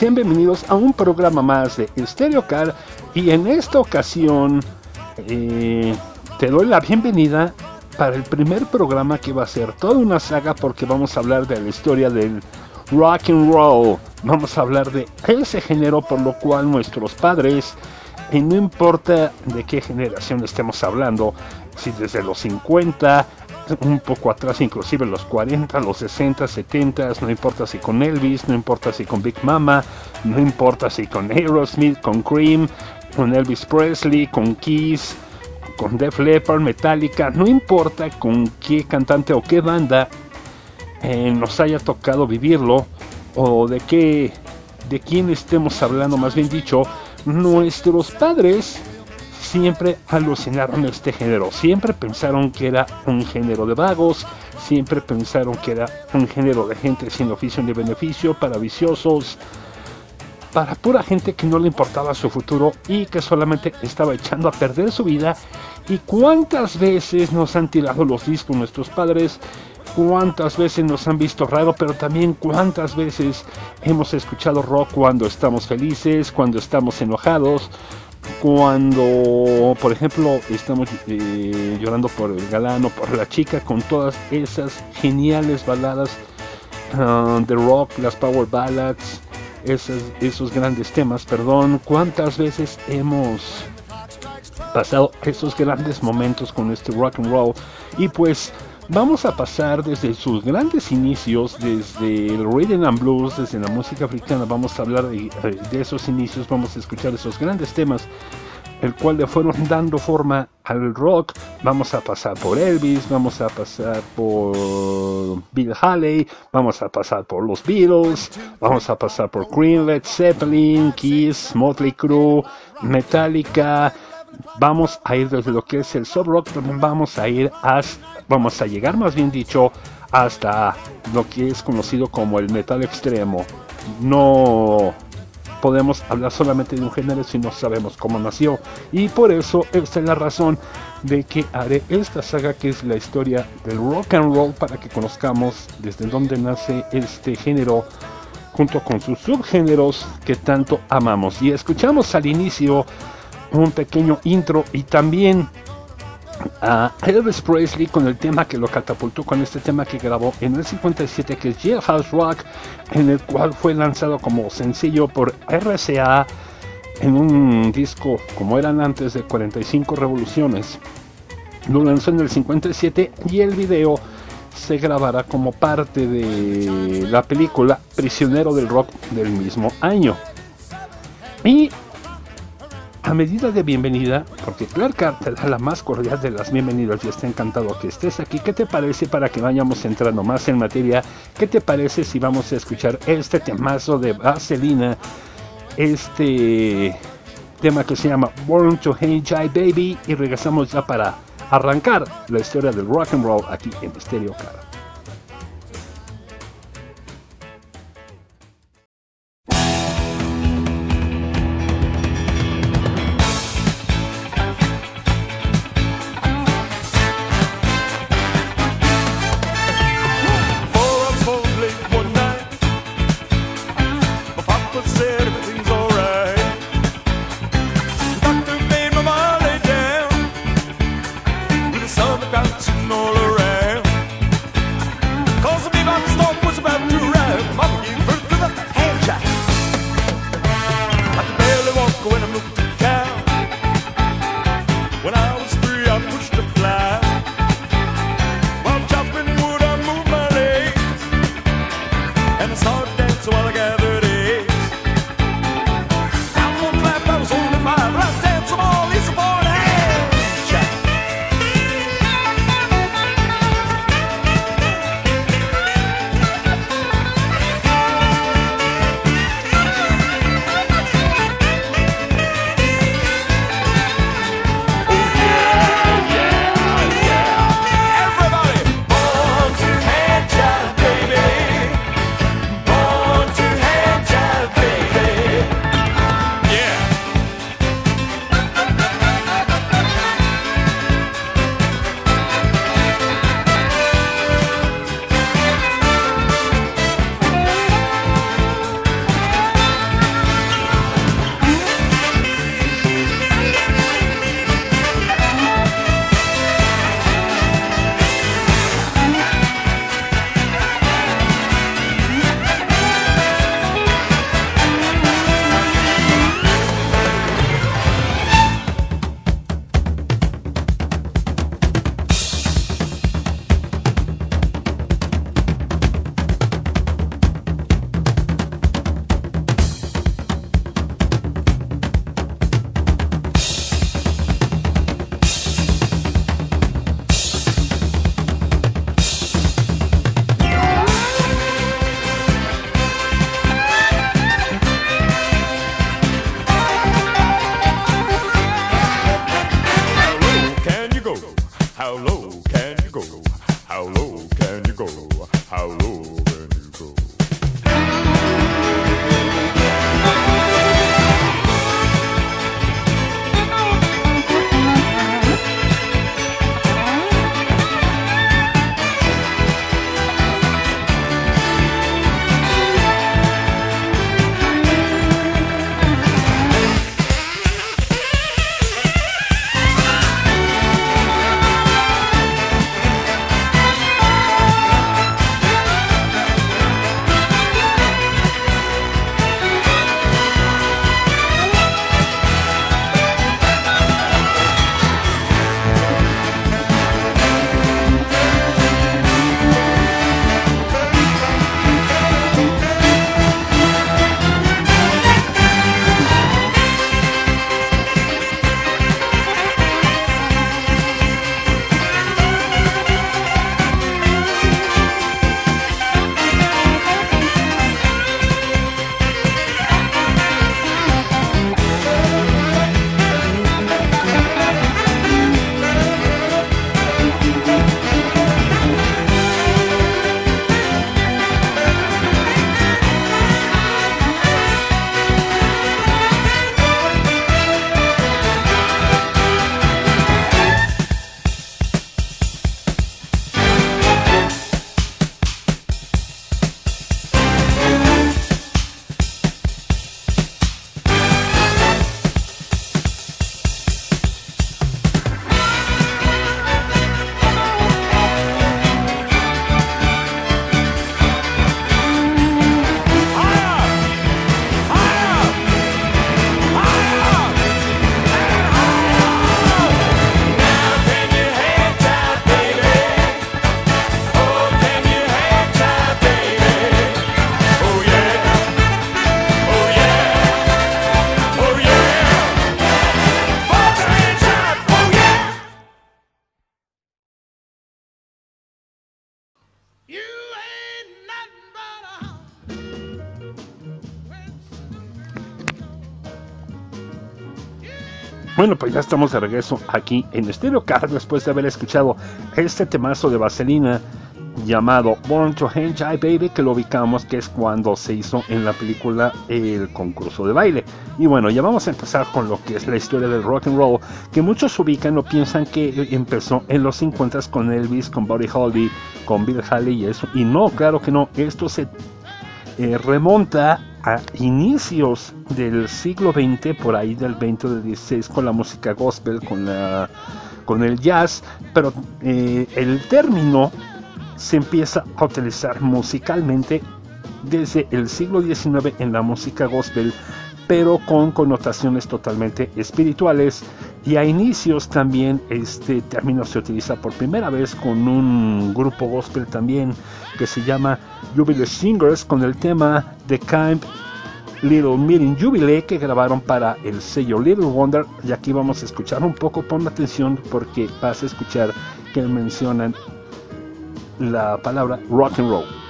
Sean bienvenidos a un programa más de Stereo Car y en esta ocasión eh, te doy la bienvenida para el primer programa que va a ser toda una saga porque vamos a hablar de la historia del rock and roll. Vamos a hablar de ese género por lo cual nuestros padres, y no importa de qué generación estemos hablando, si desde los 50, un poco atrás, inclusive los 40, los 60, 70, no importa si con Elvis, no importa si con Big Mama, no importa si con Aerosmith, con Cream, con Elvis Presley, con Kiss, con Def Leppard, Metallica, no importa con qué cantante o qué banda eh, nos haya tocado vivirlo o de qué de quién estemos hablando, más bien dicho, nuestros padres siempre alucinaron este género, siempre pensaron que era un género de vagos, siempre pensaron que era un género de gente sin oficio ni beneficio, para viciosos, para pura gente que no le importaba su futuro y que solamente estaba echando a perder su vida. ¿Y cuántas veces nos han tirado los discos nuestros padres? ¿Cuántas veces nos han visto raro? Pero también cuántas veces hemos escuchado rock cuando estamos felices, cuando estamos enojados, cuando, por ejemplo, estamos eh, llorando por el galán o por la chica, con todas esas geniales baladas uh, de rock, las power ballads, esos, esos grandes temas, perdón, cuántas veces hemos pasado esos grandes momentos con este rock and roll y pues vamos a pasar desde sus grandes inicios, desde el rhythm and blues, desde la música africana, vamos a hablar de, esos inicios, vamos a escuchar esos grandes temas el cual le fueron dando forma al rock. Vamos a pasar por Elvis, vamos a pasar por Bill Haley, vamos a pasar por los Beatles, vamos a pasar por Queen, Led Zeppelin, Kiss, Motley Crue, Metallica. Vamos a ir desde lo que es el soft rock, también vamos a ir hasta, vamos a llegar más bien dicho hasta lo que es conocido como el metal extremo. No podemos hablar solamente de un género si no sabemos cómo nació. Y por eso esta es la razón de que haré esta saga que es la historia del rock and roll para que conozcamos desde dónde nace este género junto con sus subgéneros que tanto amamos. Y escuchamos al inicio un pequeño intro y también a Elvis Presley con el tema que lo catapultó con este tema que grabó en el 57 que es Jailhouse Rock en el cual fue lanzado como sencillo por RCA en un disco como eran antes de 45 revoluciones. Lo lanzó en el 57 y el video se grabará como parte de la película Prisionero del Rock del mismo año. Y a medida de bienvenida, porque Clark te da la más cordial de las bienvenidas y está encantado que estés aquí. ¿Qué te parece para que vayamos entrando más en materia? ¿Qué te parece si vamos a escuchar este temazo de Vaselina? Este tema que se llama Born to Jai Baby y regresamos ya para arrancar la historia del rock and roll aquí en Stereo Cara. Bueno, pues ya estamos de regreso aquí en Stereo Car después de haber escuchado este temazo de Vaselina llamado Born to Hentai Baby, que lo ubicamos que es cuando se hizo en la película El concurso de baile. Y bueno, ya vamos a empezar con lo que es la historia del rock and roll, que muchos ubican o piensan que empezó en los 50 con Elvis, con Buddy Holly, con Bill Haley y eso. Y no, claro que no, esto se eh, remonta a inicios del siglo XX, por ahí del 20 o del 16, con la música gospel, con, la, con el jazz, pero eh, el término se empieza a utilizar musicalmente desde el siglo XIX en la música gospel, pero con connotaciones totalmente espirituales. Y a inicios también este término se utiliza por primera vez con un grupo gospel también que se llama Jubilee Singers con el tema The Kind Little Meeting Jubilee que grabaron para el sello Little Wonder. Y aquí vamos a escuchar un poco, pon atención porque vas a escuchar que mencionan la palabra rock and roll.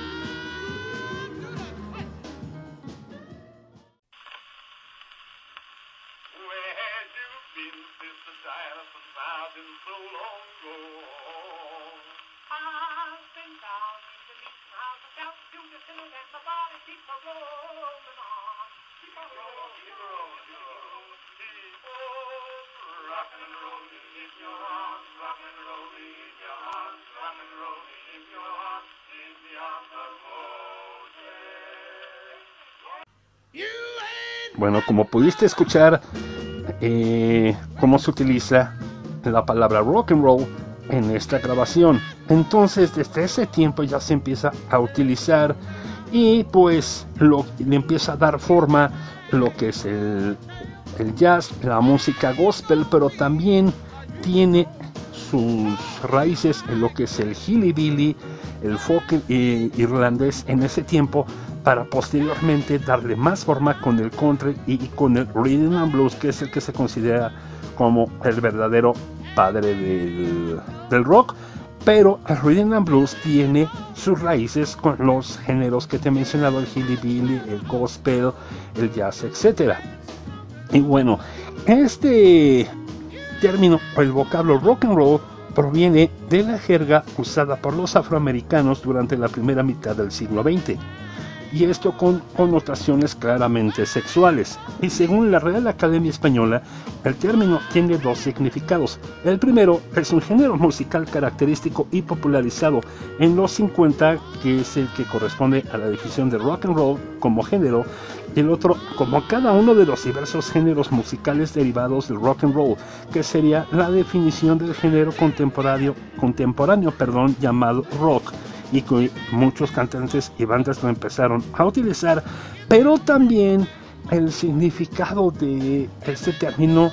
Bueno, como pudiste escuchar, eh, cómo se utiliza la palabra rock and roll en esta grabación. Entonces, desde ese tiempo ya se empieza a utilizar y pues lo, le empieza a dar forma lo que es el, jazz, la música gospel, pero también tiene sus raíces en lo que es el hillbilly, el folk eh, irlandés en ese tiempo, para posteriormente darle más forma con el country y con el rhythm and blues, que es el que se considera como el verdadero padre del, rock. Pero el rhythm and blues tiene sus raíces con los géneros que te he mencionado, el hillbilly, el gospel, el jazz, etc. Y bueno, este término o el vocablo rock and roll proviene de la jerga usada por los afroamericanos durante la primera mitad del siglo XX y esto con connotaciones claramente sexuales. Y según la Real Academia Española, el término tiene dos significados. El primero es un género musical característico y popularizado en los 50, que es el que corresponde a la definición de rock and roll como género, y el otro como cada uno de los diversos géneros musicales derivados del rock and roll, que sería la definición del género contemporáneo, contemporáneo perdón, llamado rock y que muchos cantantes y bandas lo empezaron a utilizar, pero también el significado de este término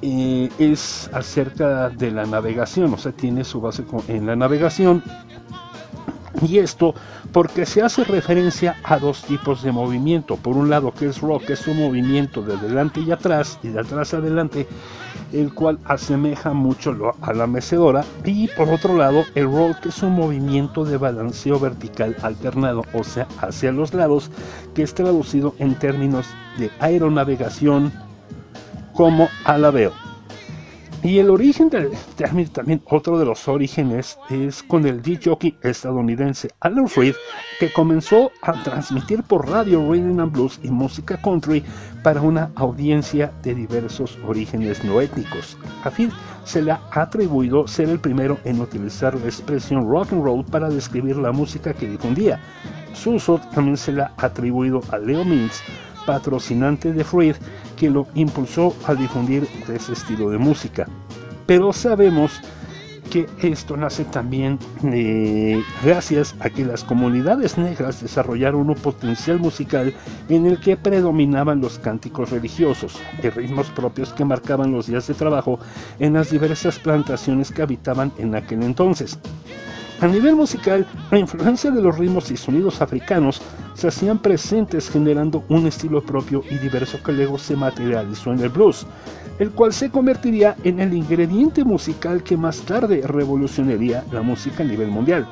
eh, es acerca de la navegación, o sea, tiene su base en la navegación. Y esto porque se hace referencia a dos tipos de movimiento. Por un lado, que es rock, que es un movimiento de adelante y atrás, y de atrás adelante, el cual asemeja mucho a la mecedora. Y por otro lado, el roll, que es un movimiento de balanceo vertical alternado, o sea, hacia los lados, que es traducido en términos de aeronavegación como alabeo. Y el origen del término, también otro de los orígenes, es con el DJ estadounidense Alan Freed, que comenzó a transmitir por radio rhythm and blues y música country para una audiencia de diversos orígenes no étnicos. A Freed se le ha atribuido ser el primero en utilizar la expresión rock and roll para describir la música que difundía. Su uso también se le ha atribuido a Leo Mintz, patrocinante de Freed, que lo impulsó a difundir ese estilo de música. Pero sabemos que esto nace también eh, gracias a que las comunidades negras desarrollaron un potencial musical en el que predominaban los cánticos religiosos y ritmos propios que marcaban los días de trabajo en las diversas plantaciones que habitaban en aquel entonces. A nivel musical, la influencia de los ritmos y sonidos africanos se hacían presentes generando un estilo propio y diverso que luego se materializó en el blues, el cual se convertiría en el ingrediente musical que más tarde revolucionaría la música a nivel mundial.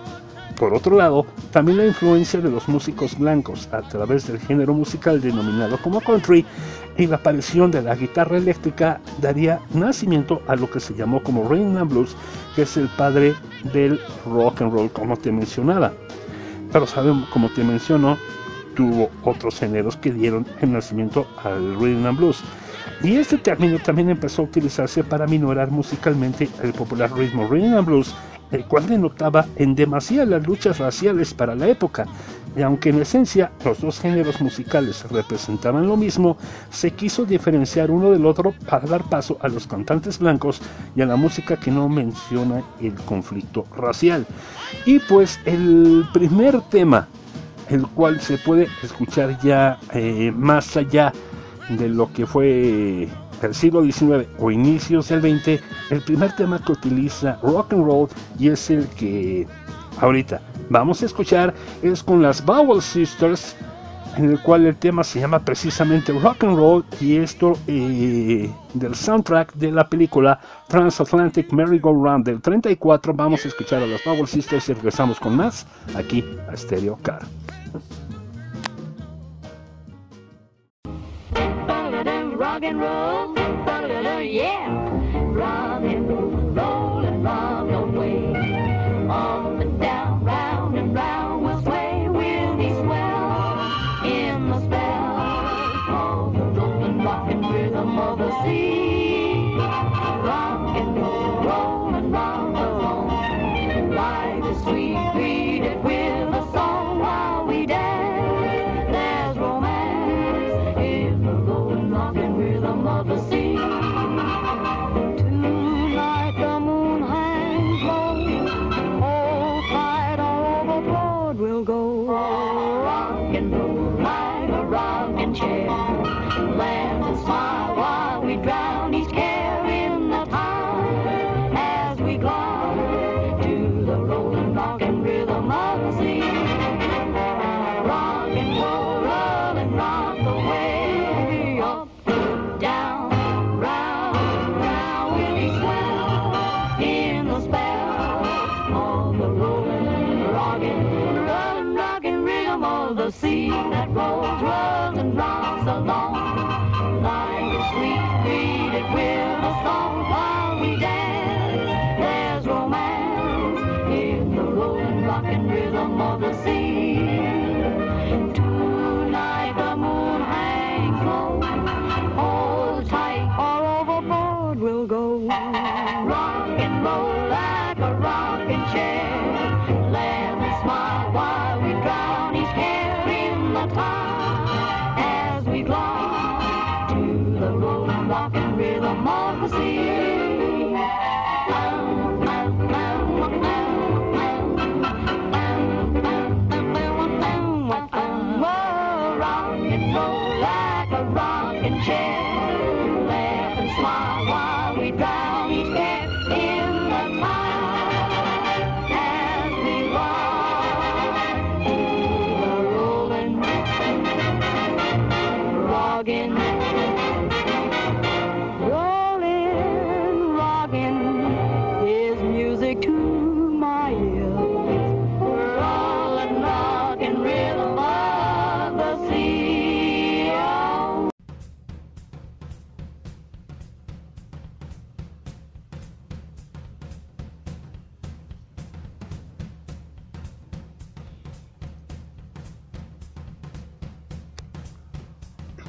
Por otro lado, también la influencia de los músicos blancos a través del género musical denominado como country y la aparición de la guitarra eléctrica daría nacimiento a lo que se llamó como rhythm and blues, que es el padre del rock and roll, como te mencionaba. Pero sabemos, como te menciono, tuvo otros géneros que dieron el nacimiento al rhythm and blues. Y este término también empezó a utilizarse para minorar musicalmente el popular ritmo rhythm and blues, el cual denotaba en demasía las luchas raciales para la época. Y aunque en esencia los dos géneros musicales representaban lo mismo, se quiso diferenciar uno del otro para dar paso a los cantantes blancos y a la música que no menciona el conflicto racial. Y pues el primer tema, el cual se puede escuchar ya eh, más allá de lo que fue el siglo XIX o inicios del XX, el primer tema que utiliza rock and roll y es el que ahorita vamos a escuchar es con las Bowel Sisters, en el cual el tema se llama precisamente rock and roll y esto eh, del soundtrack de la película Transatlantic Merry-Go-Round del 34. Vamos a escuchar a las Bowel Sisters y regresamos con más aquí a Stereo Car. Rock and roll, yeah. Rock and roll,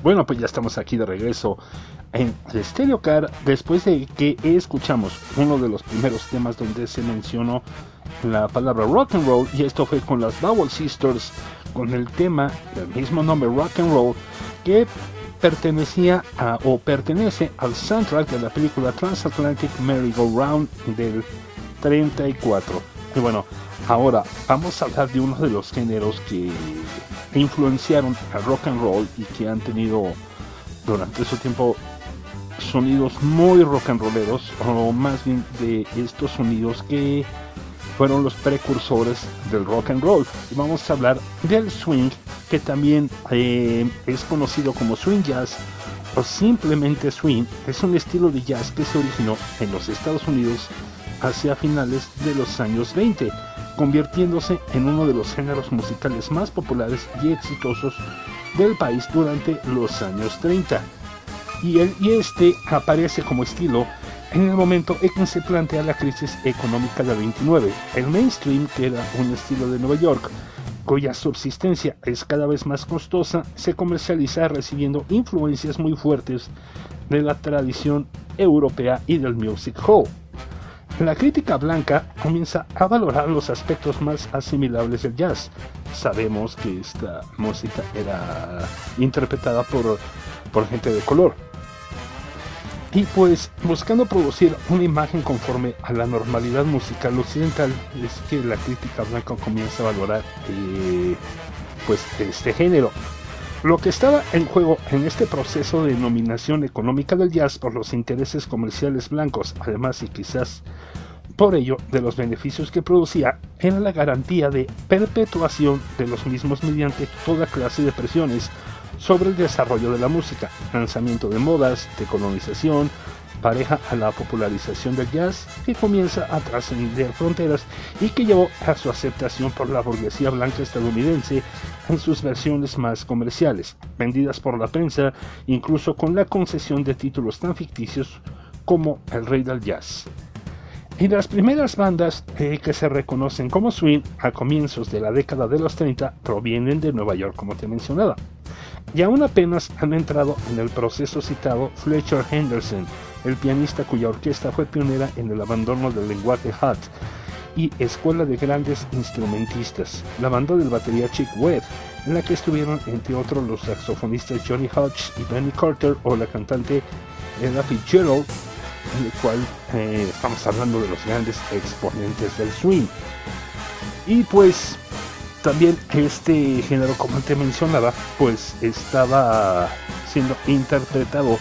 Bueno, pues ya estamos aquí de regreso en Stereo Car después de que escuchamos uno de los primeros temas donde se mencionó la palabra rock and roll y esto fue con las Bowel Sisters con el tema del mismo nombre rock and roll que pertenecía a o pertenece al soundtrack de la película Transatlantic Merry-Go-Round del 34. Y bueno, ahora vamos a hablar de uno de los géneros que influenciaron al rock and roll y que han tenido durante su tiempo sonidos muy rock and rolleros o más bien de estos sonidos que fueron los precursores del rock and roll. Y vamos a hablar del swing que también eh, es conocido como swing jazz o simplemente swing. Es un estilo de jazz que se originó en los Estados Unidos hacia finales de los años 20 convirtiéndose en uno de los géneros musicales más populares y exitosos del país durante los años 30. Y, el, este aparece como estilo en el momento en que se plantea la crisis económica del 29. El mainstream, que era un estilo de Nueva York, cuya subsistencia es cada vez más costosa, se comercializa recibiendo influencias muy fuertes de la tradición europea y del music hall. La crítica blanca comienza a valorar los aspectos más asimilables del jazz. Sabemos que esta música era interpretada por, por gente de color. Y pues buscando producir una imagen conforme a la normalidad musical occidental, es que la crítica blanca comienza a valorar eh, pues este género. Lo que estaba en juego en este proceso de nominación económica del jazz por los intereses comerciales blancos, además y quizás por ello de los beneficios que producía, era la garantía de perpetuación de los mismos mediante toda clase de presiones sobre el desarrollo de la música, lanzamiento de modas, decolonización, pareja a la popularización del jazz que comienza a trascender fronteras y que llevó a su aceptación por la burguesía blanca estadounidense en sus versiones más comerciales, vendidas por la prensa incluso con la concesión de títulos tan ficticios como el rey del jazz. Y las primeras bandas que se reconocen como swing a comienzos de la década de los 30 provienen de Nueva York, como te mencionaba. Y aún apenas han entrado en el proceso citado Fletcher Henderson, el pianista cuya orquesta fue pionera en el abandono del lenguaje hot y escuela de grandes instrumentistas, la banda del batería Chick Webb, en la que estuvieron entre otros los saxofonistas Johnny Hodge y Benny Carter o la cantante Ella Fitzgerald, en el cual eh, estamos hablando de los grandes exponentes del swing. Y pues también este género, como te mencionaba, pues estaba siendo interpretado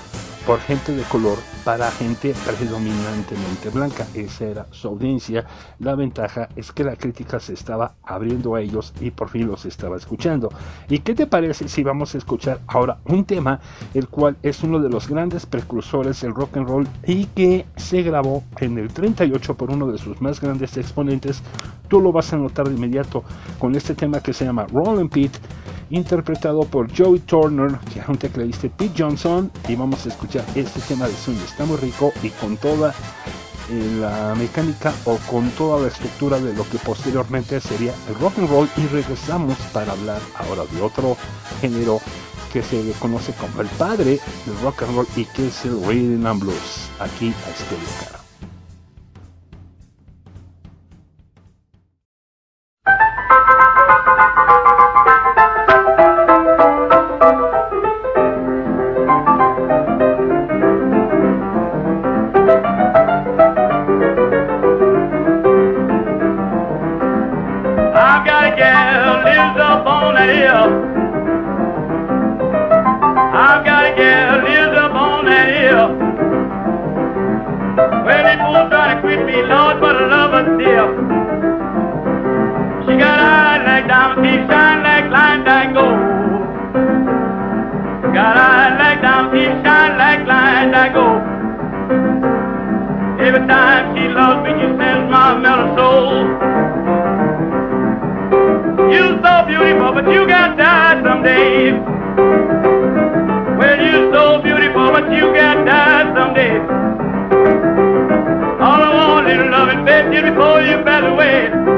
por gente de color para gente predominantemente blanca. Esa era su audiencia. La ventaja es que la crítica se estaba abriendo a ellos y por fin los estaba escuchando. ¿Y qué te parece si vamos a escuchar ahora un tema, el cual es uno de los grandes precursores del rock and roll y que se grabó en el 38 por uno de sus más grandes exponentes? Tú lo vas a notar de inmediato con este tema que se llama Rollin' Pete interpretado por Joey Turner, que es un tecladista Pete Johnson, y vamos a escuchar este tema de swing. Está muy rico y con toda eh, la mecánica o con toda la estructura de lo que posteriormente sería el rock and roll y regresamos para hablar ahora de otro género que se conoce como el padre del rock and roll y que es el rhythm and blues aquí a este. I've got a gal lives up on that hill. Try to quit me, Lord, but I love her still. She got eyes like diamonds, shine like. Got eyes like diamonds, shine like. Every time she loves me, she sends my mellow soul. But you got to die someday. Well, you're so beautiful, but you got to die someday. All I want is loving, baby, before you pass away.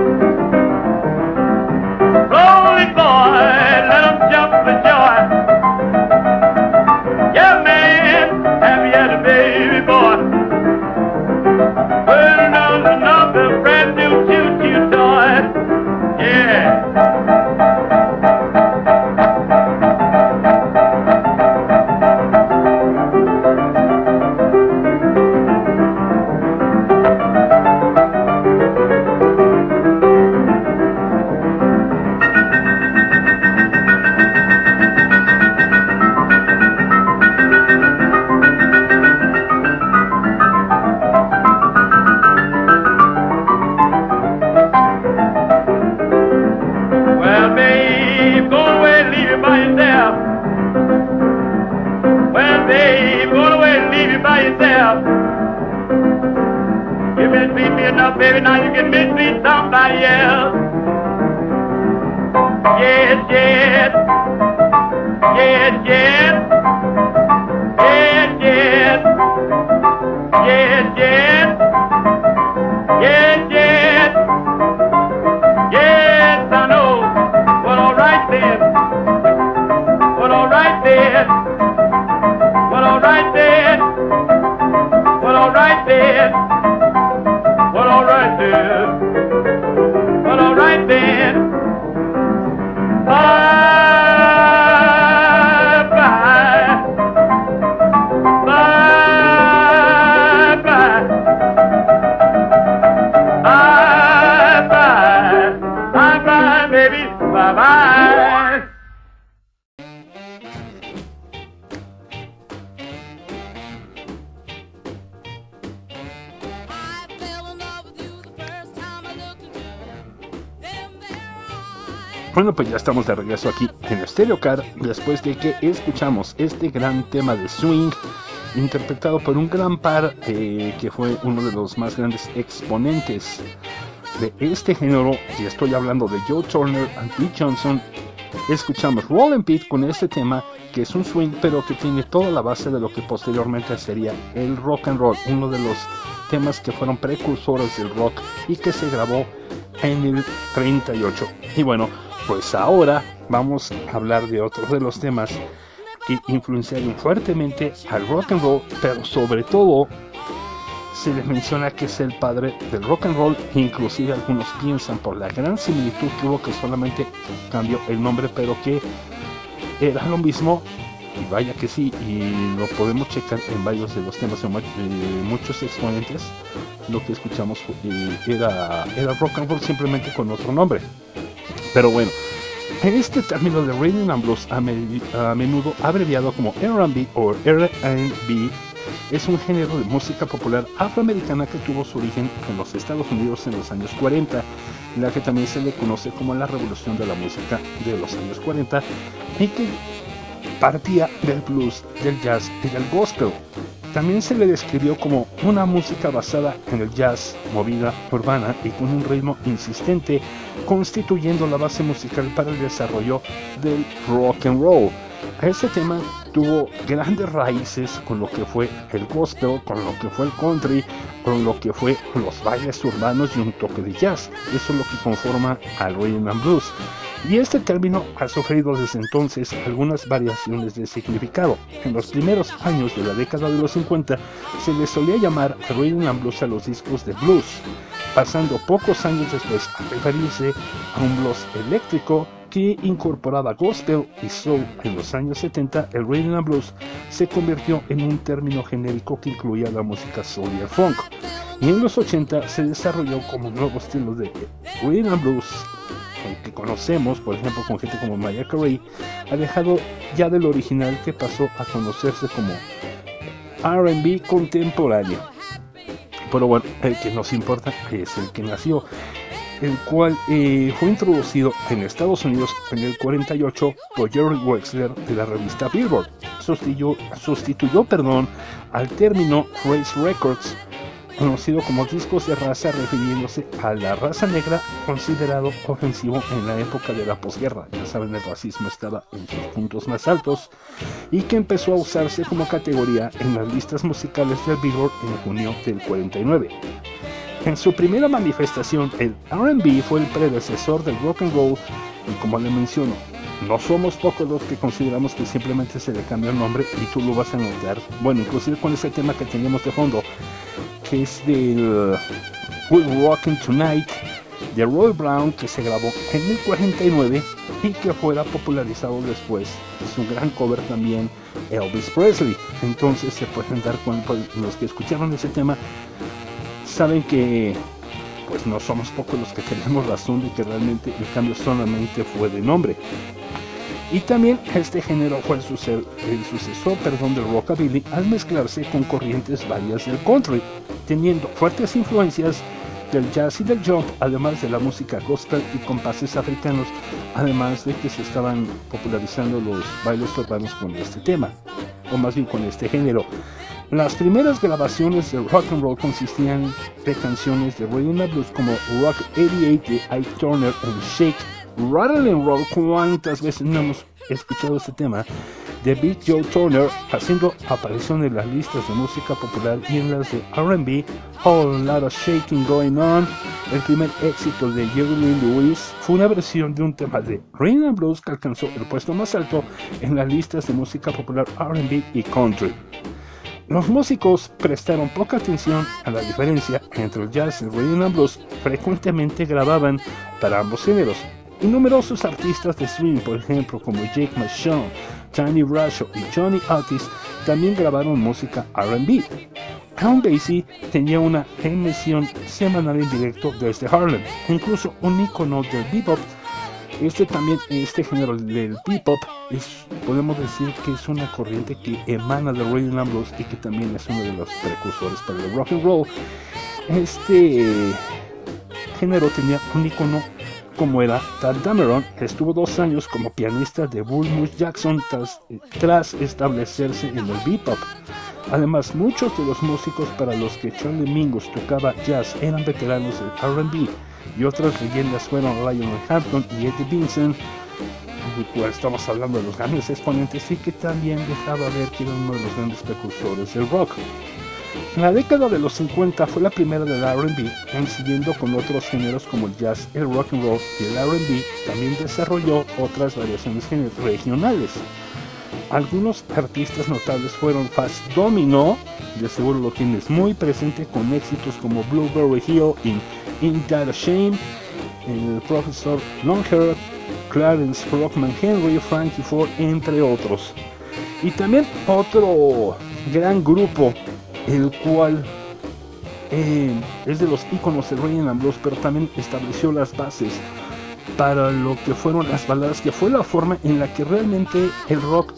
Pues ya estamos de regreso aquí en Stereo Car después de que escuchamos este gran tema de swing interpretado por un gran par eh, que fue uno de los más grandes exponentes de este género y estoy hablando de Joe Turner y Pete Johnson. Escuchamos Roll Pete con este tema que es un swing pero que tiene toda la base de lo que posteriormente sería el rock and roll, uno de los temas que fueron precursores del rock y que se grabó en el 38. Y bueno, pues ahora vamos a hablar de otros de los temas que influenciaron fuertemente al rock and roll, pero sobre todo se les menciona que es el padre del rock and roll, inclusive algunos piensan por la gran similitud que hubo que solamente cambió el nombre, pero que era lo mismo. Y vaya que sí, y lo podemos checar en varios de los temas, en eh, muchos exponentes. Lo que escuchamos eh, era, era rock and roll simplemente con otro nombre. Pero bueno, en este término de Rhythm and Blues, a, a menudo abreviado como R&B o R&B, es un género de música popular afroamericana que tuvo su origen en los Estados Unidos en los años 40, la que también se le conoce como la revolución de la música de los años 40 y que partía del blues, del jazz y del gospel. También se le describió como una música basada en el jazz, movida urbana y con un ritmo insistente, constituyendo la base musical para el desarrollo del rock and roll. Este tema tuvo grandes raíces con lo que fue el gospel, con lo que fue el country, con lo que fue los bailes urbanos y un toque de jazz. Eso es lo que conforma al rhythm and blues. Y este término ha sufrido desde entonces algunas variaciones de significado. En los primeros años de la década de los 50 se le solía llamar rhythm and blues a los discos de blues, pasando pocos años después a referirse a un blues eléctrico que incorporaba gospel y soul. En los años 70 el rhythm and blues se convirtió en un término genérico que incluía la música soul y el funk. Y en los 80 se desarrolló como nuevo estilo de rhythm and blues que conocemos, por ejemplo, con gente como Mariah Carey, alejado ya del original que pasó a conocerse como R&B contemporáneo. Pero bueno, el que nos importa es el que nació, el cual eh, fue introducido en Estados Unidos en el 48 por Jerry Wexler de la revista Billboard. Sustituyó, sustituyó perdón, al término Race Records conocido como discos de raza refiriéndose a la raza negra considerado ofensivo en la época de la posguerra. Ya saben, el racismo estaba en sus puntos más altos y que empezó a usarse como categoría en las listas musicales del Billboard en junio del 49. En su primera manifestación, el RB fue el predecesor del rock and roll y como le menciono, no somos pocos los que consideramos que simplemente se le cambió el nombre y tú lo vas a notar. Bueno, inclusive con ese tema que tenemos de fondo, que es del We're Rockin' Tonight de Roy Brown, que se grabó en el 49 y que fuera popularizado después. Es un gran cover también Elvis Presley. Entonces se pueden dar cuenta, los que escucharon ese tema, saben que pues no somos pocos los que tenemos razón de que realmente el cambio solamente fue de nombre. Y también este género fue el, suce- el sucesor del rockabilly al mezclarse con corrientes varias del country, teniendo fuertes influencias del jazz y del jump, además de la música gospel y compases africanos, además de que se estaban popularizando los bailes urbanos con este tema, o más bien con este género. Las primeras grabaciones de rock and roll consistían de canciones de rhythm and blues como Rock 88 de Ike Turner and Shake, Rattle and Roll, cuántas veces no hemos escuchado este tema, de Big Joe Turner haciendo aparición en las listas de música popular y en las de R&B, Whole Lot of Shaking Going On. El primer éxito de Jerry Lewis fue una versión de un tema de Rhythm Blues que alcanzó el puesto más alto en las listas de música popular R&B y country. Los músicos prestaron poca atención a la diferencia entre el jazz y el rhythm and blues, frecuentemente grababan para ambos géneros. Y numerosos artistas de swing, por ejemplo, como Jake Machon, Tiny Bradshaw y Johnny Otis, también grabaron música R&B. Count Basie tenía una emisión semanal en directo desde Harlem, incluso un icono del bebop este también, este género del bebop, es, podemos decir que es una corriente que emana de rhythm and blues y que también es uno de los precursores para el rock and roll. Este género tenía un icono como era Tad Dameron, estuvo dos años como pianista de Bull Jackson tras, tras establecerse en el bebop. Además, muchos de los músicos para los que Charlie Mingus tocaba jazz eran veteranos del R&B y otras leyendas fueron Lionel Hampton y Eddie Vincent, pues estamos hablando de los grandes exponentes y que también dejaba ver que era uno de los grandes precursores del rock. La década de los 50 fue la primera del R&B, coincidiendo con otros géneros como el jazz, el rock and roll y el R&B, también desarrolló otras variaciones regionales. Algunos artistas notables fueron Fast Domino, de seguro lo tienes muy presente con éxitos como Blueberry Hill y In That Shame, el profesor Longhair, Clarence Rockman Henry, Frankie Ford, entre otros. Y también otro gran grupo, el cual eh, es de los íconos del Rhythm and Blues, pero también estableció las bases para lo que fueron las baladas, que fue la forma en la que realmente el rock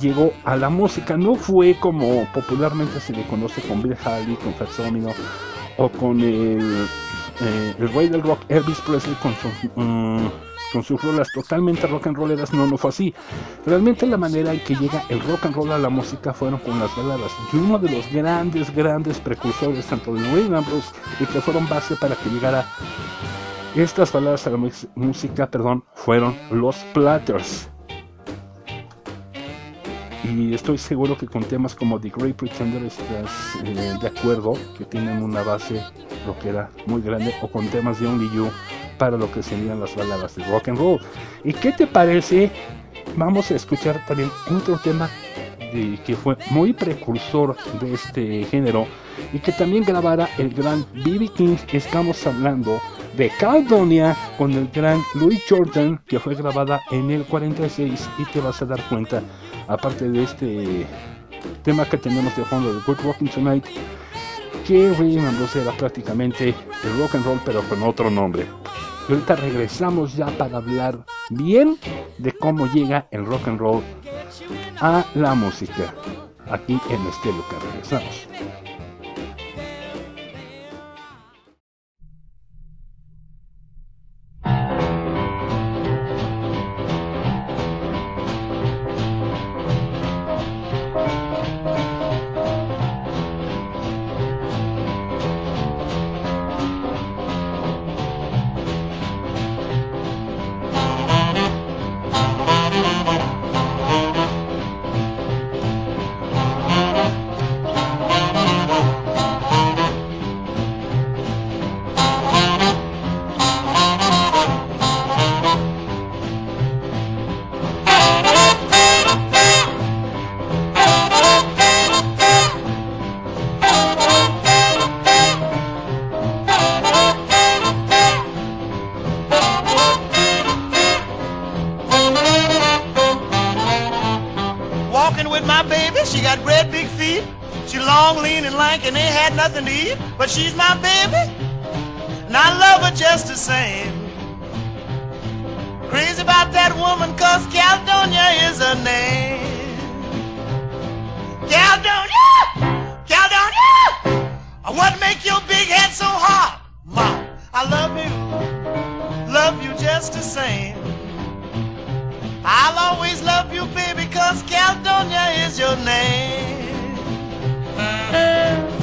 llegó a la música. No fue como popularmente se le conoce con Bill Haley, con Fats Domino o con el, eh, el rey del rock Elvis Presley con su, mm, con sus rolas totalmente rock and rolleras. No, no fue así. Realmente la manera en que llega el rock and roll a la música fueron con las baladas. Y uno de los grandes, grandes precursores tanto rhythm and blues y que fueron base para que llegara estas baladas a la música, perdón, fueron los Platters. Y estoy seguro que con temas como The Great Pretender estás eh, de acuerdo, que tienen una base rockera muy grande, o con temas de Only You para lo que serían las baladas de rock and roll. ¿Y qué te parece? Vamos a escuchar también otro tema de- que fue muy precursor de este género y que también grabara el gran B.B. King. Estamos hablando de Caledonia con el gran Louis Jordan que fue grabada en el 46 y te vas a dar cuenta aparte de este tema que tenemos de fondo de Good Rocking Tonight que Rhythm and Blues era prácticamente el rock and roll pero con otro nombre. Y ahorita regresamos ya para hablar bien de cómo llega el rock and roll a la música aquí en este lugar regresamos big feet. She long, lean, and lank, and ain't had nothing to eat. But she's my baby, and I love her just the same. Crazy about that woman, cause Caledonia is her name. Caledonia! Caledonia! What make your big head so hot? Ma, I love you, love you just the same. I'll always love you, baby, cause Caledonia is your name. Thank you.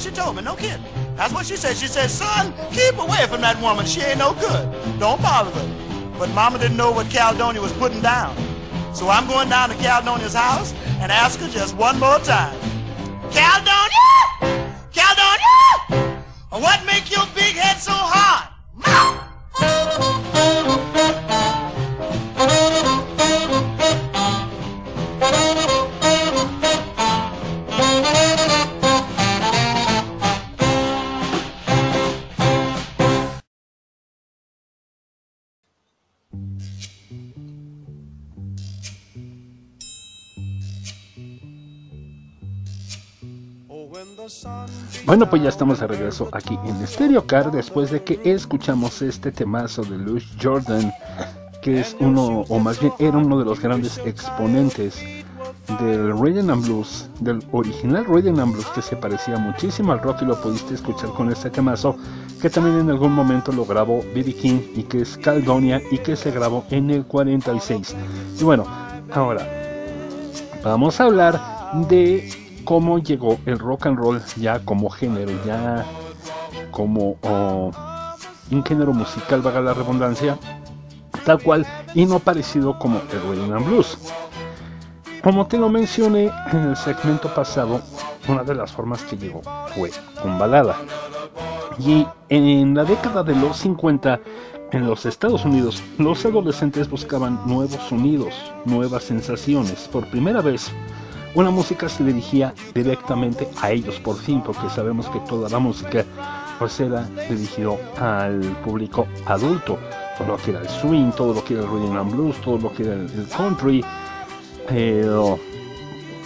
What she told me, no kidding. That's what she said. She said, son, keep away from that woman. She ain't no good. Don't bother her. But Mama didn't know what Caledonia was putting down. So I'm going down to Caledonia's house and ask her just one more time. Caledonia! Caledonia! What make your big head so hard? Bueno, pues ya estamos de regreso aquí en Stereo Car después de que escuchamos este temazo de Louis Jordan, que es uno, o más bien era uno de los grandes exponentes del Rhythm and Blues, del original Rhythm and Blues que se parecía muchísimo al rock y lo pudiste escuchar con este temazo, que también en algún momento lo grabó B.B. King y que es Caldonia y que se grabó en el 46. Y bueno, ahora vamos a hablar de cómo llegó el rock and roll ya como género, ya como un género musical, vaga la redundancia, tal cual y no parecido como el rhythm and blues. Como te lo mencioné en el segmento pasado, una de las formas que llegó fue con balada. Y en la década de los 50, en los Estados Unidos, los adolescentes buscaban nuevos sonidos, nuevas sensaciones. Por primera vez, una música se dirigía directamente a ellos por fin, porque sabemos que toda la música pues era dirigido al público adulto, todo lo que era el swing, todo lo que era el rhythm and blues, todo lo que era el, country,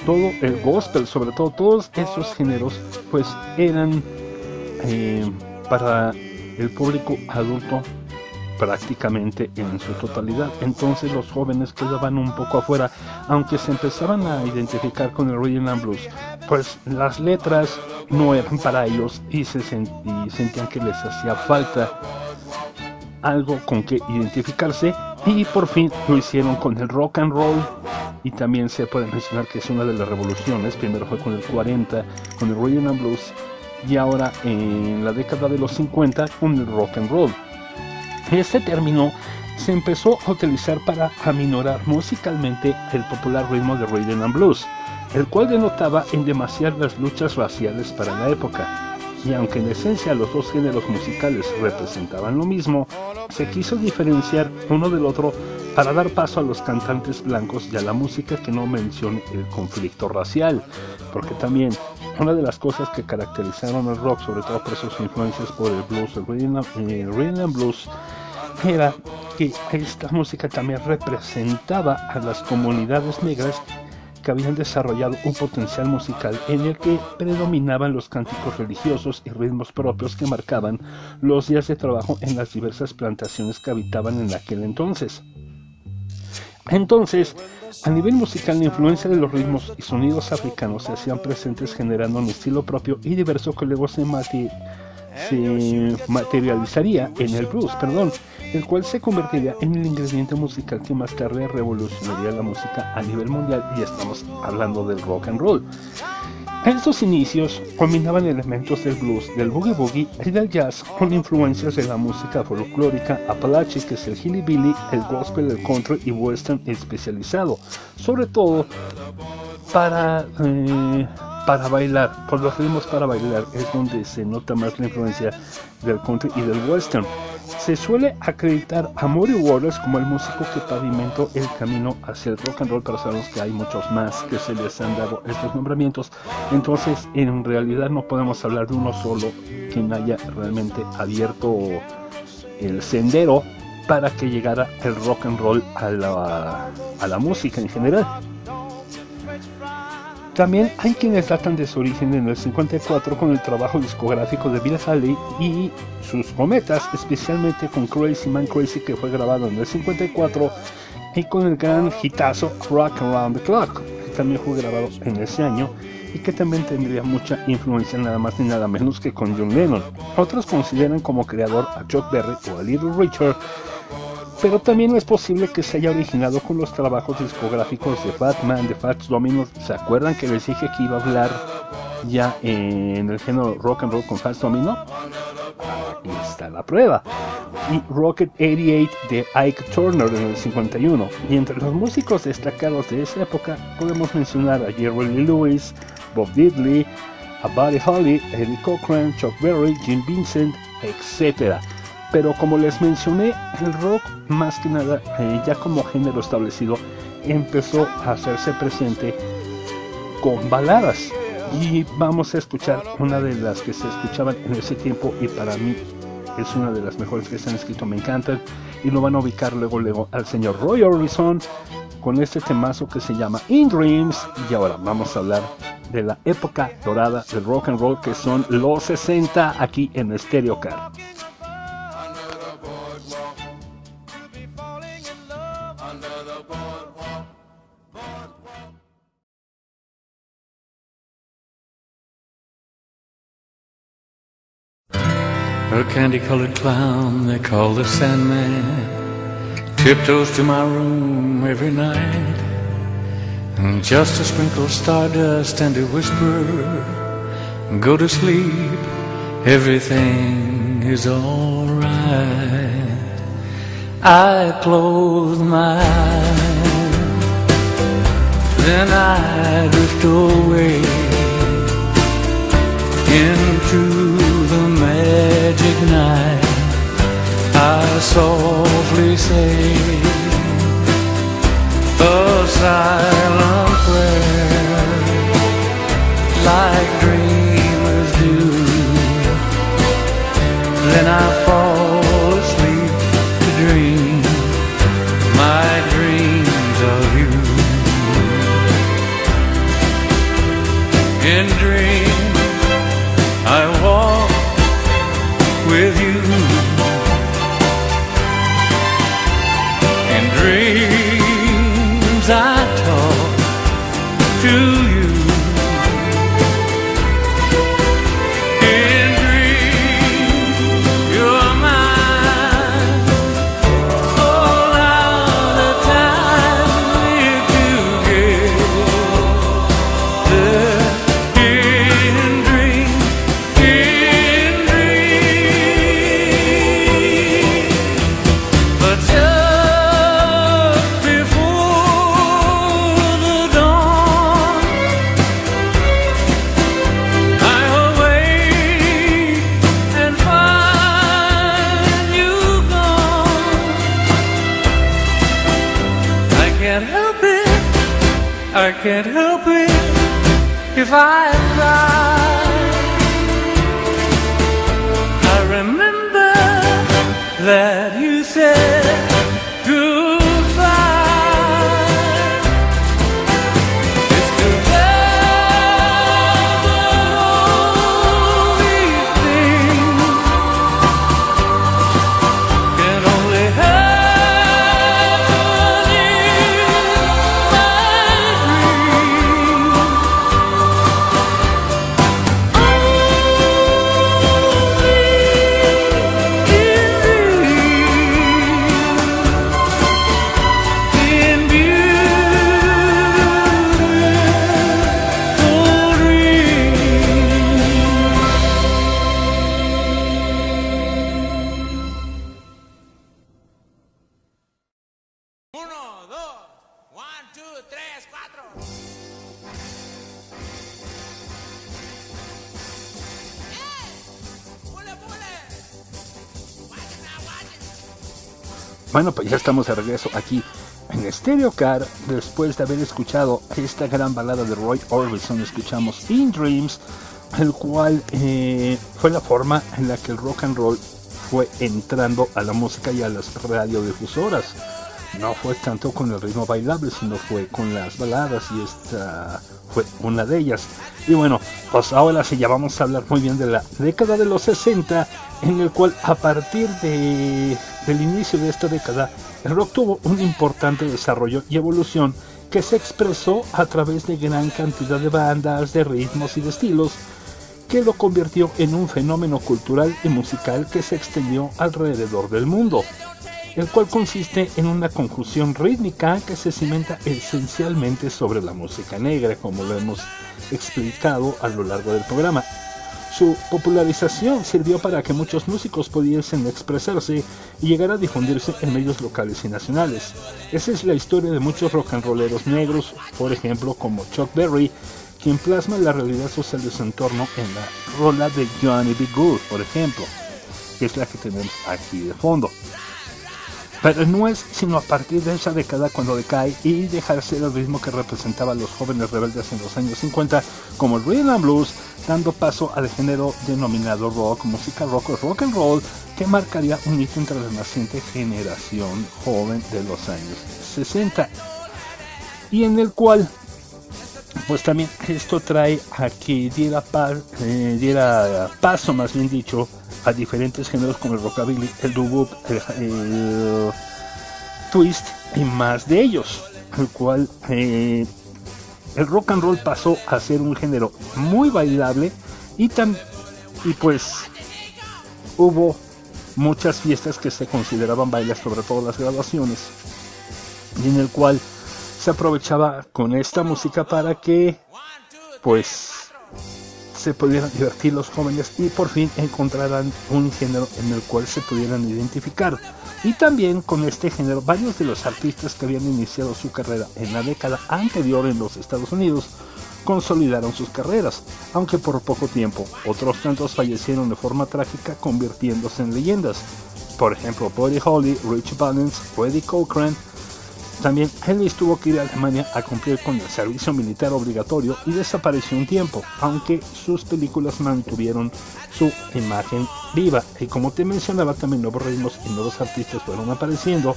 todo el gospel, sobre todo todos esos géneros, pues eran eh, para el público adulto prácticamente en su totalidad. Entonces los jóvenes quedaban un poco afuera, aunque se empezaban a identificar con el rhythm and blues, pues las letras no eran para ellos y se sent- y sentían que les hacía falta algo con que identificarse y por fin lo hicieron con el rock and roll y también se puede mencionar que es una de las revoluciones, primero fue con el 40 con el rhythm and blues y ahora en la década de los 50 con el rock and roll. Este término se empezó a utilizar para aminorar musicalmente el popular ritmo de rhythm and blues, el cual denotaba en demasiadas luchas raciales para la época. Y aunque en esencia los dos géneros musicales representaban lo mismo, se quiso diferenciar uno del otro para dar paso a los cantantes blancos y a la música que no mencione el conflicto racial, porque también una de las cosas que caracterizaron al rock, sobre todo por sus influencias por el blues, el rhythm, el and blues, era que esta música también representaba a las comunidades negras que habían desarrollado un potencial musical en el que predominaban los cánticos religiosos y ritmos propios que marcaban los días de trabajo en las diversas plantaciones que habitaban en aquel entonces. Entonces, a nivel musical, la influencia de los ritmos y sonidos africanos se hacían presentes generando un estilo propio y diverso que luego se, se materializaría en el blues, perdón, el cual se convertiría en el ingrediente musical que más tarde revolucionaría la música a nivel mundial y estamos hablando del rock and roll. En sus inicios combinaban elementos del blues, del boogie boogie y del jazz con influencias de la música folclórica apalache, que es el hillbilly, el gospel, el country y western especializado, sobre todo para, eh, para bailar, por los para bailar es donde se nota más la influencia del country y del western. Se suele acreditar a Muddy Waters como el músico que pavimentó el camino hacia el rock and roll, pero sabemos que hay muchos más que se les han dado estos nombramientos. Entonces, en realidad no podemos hablar de uno solo quien haya realmente abierto el sendero para que llegara el rock and roll a la, a la música en general. También hay quienes datan de su origen en el 54 con el trabajo discográfico de Bill Haley y sus cometas, especialmente con Crazy Man Crazy que fue grabado en el 54 y con el gran hitazo Rock Around the Clock, que también fue grabado en ese año y que también tendría mucha influencia nada más ni nada menos que con John Lennon. Otros consideran como creador a Chuck Berry o a Little Richard pero también es posible que se haya originado con los trabajos discográficos de Batman, de Fats Domino. ¿Se acuerdan que les dije que iba a hablar ya en el género rock and roll con falso amino? Aquí está la prueba. Y Rocket 88 de Ike Turner en el 51. Y entre los músicos destacados de esa época podemos mencionar a Jerry Lee Lewis, Bob Diddley, a Buddy Holly, Eddie Cochran, Chuck Berry, Jim Vincent, etc. Pero como les mencioné, el rock más que nada, eh, ya como género establecido, empezó a hacerse presente con baladas. Y vamos a escuchar una de las que se escuchaban en ese tiempo y para mí es una de las mejores que se han escrito, me encantan. Y lo van a ubicar luego, luego al señor Roy Orbison con este temazo que se llama In Dreams. Y ahora vamos a hablar de la época dorada del rock and roll que son los 60 aquí en Stereo Car. Candy colored clown they call the Sandman tiptoes to my room every night. And just to sprinkle stardust and a whisper, Go to sleep, everything is alright. I close my eyes, then I drift away into magic night. I softly say a silent prayer, like dreamers do. Then I fall asleep to dream my I can't help it if I cry. I remember that Bueno, pues ya estamos de regreso aquí en Stereo Car. Después de haber escuchado esta gran balada de Roy Orbison, escuchamos In Dreams, el cual eh, fue la forma en la que el rock and roll fue entrando a la música y a las radiodifusoras. No fue tanto con el ritmo bailable, sino fue con las baladas y esta fue una de ellas. Y bueno, pues ahora sí ya vamos a hablar muy bien de la década de los 60, en el cual a partir de, del inicio de esta década, el rock tuvo un importante desarrollo y evolución que se expresó a través de gran cantidad de bandas, de ritmos y de estilos, que lo convirtió en un fenómeno cultural y musical que se extendió alrededor del mundo. el cual consiste en una conjunción rítmica que se cimenta esencialmente sobre la música negra, como lo hemos explicado a lo largo del programa. Su popularización sirvió para que muchos músicos pudiesen expresarse y llegar a difundirse en medios locales y nacionales. Esa es la historia de muchos rock and rolleros negros, por ejemplo como Chuck Berry, quien plasma la realidad social de su entorno en la rola de Johnny B. Good, por ejemplo, que es la que tenemos aquí de fondo. Pero no es sino a partir de esa década cuando decae y deja de ser el ritmo que representaba a los jóvenes rebeldes en los años 50 como el rhythm and blues, dando paso al género denominado rock, música rock o rock and roll, que marcaría un hito entre la naciente generación joven de los años 60 y en el cual pues también esto trae a que diera, pa- eh, diera paso, más bien dicho, a diferentes géneros como el rockabilly, el doo el, el twist y más de ellos, el cual eh, el rock and roll pasó a ser un género muy bailable y tan y pues hubo muchas fiestas que se consideraban bailes, sobre todo las graduaciones, y en el cual se aprovechaba con esta música para que pues se pudieran divertir los jóvenes y por fin encontraran un género en el cual se pudieran identificar. Y también con este género varios de los artistas que habían iniciado su carrera en la década anterior en los Estados Unidos consolidaron sus carreras, aunque por poco tiempo. Otros tantos fallecieron de forma trágica convirtiéndose en leyendas. Por ejemplo, Buddy Holly, Rich Valens, Eddie Cochran, también Elvis tuvo que ir a Alemania a cumplir con el servicio militar obligatorio y desapareció un tiempo, aunque sus películas mantuvieron su imagen viva. Y como te mencionaba, también nuevos ritmos y nuevos artistas fueron apareciendo.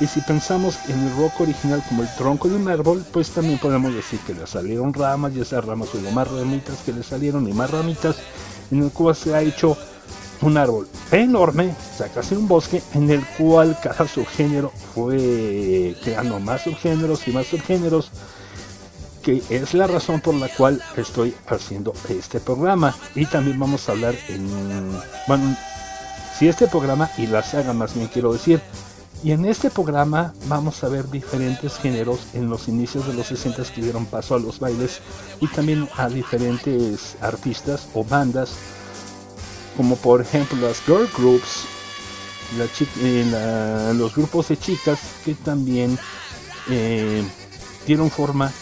Y si pensamos en el rock original como el tronco de un árbol, pues también podemos decir que le salieron ramas y esas ramas hubo más ramitas que le salieron y más ramitas, en el cual se ha hecho un árbol enorme, o sea, casi un bosque, en el cual cada subgénero fue creando más subgéneros y más subgéneros, que es la razón por la cual estoy haciendo este programa. Y también vamos a hablar en, bueno, si este programa y la saga más bien quiero decir, y en este programa vamos a ver diferentes géneros en los inicios de los 60 que dieron paso a los bailes y también a diferentes artistas o bandas como por ejemplo las girl groups, la eh, los grupos de chicas que también eh, dieron forma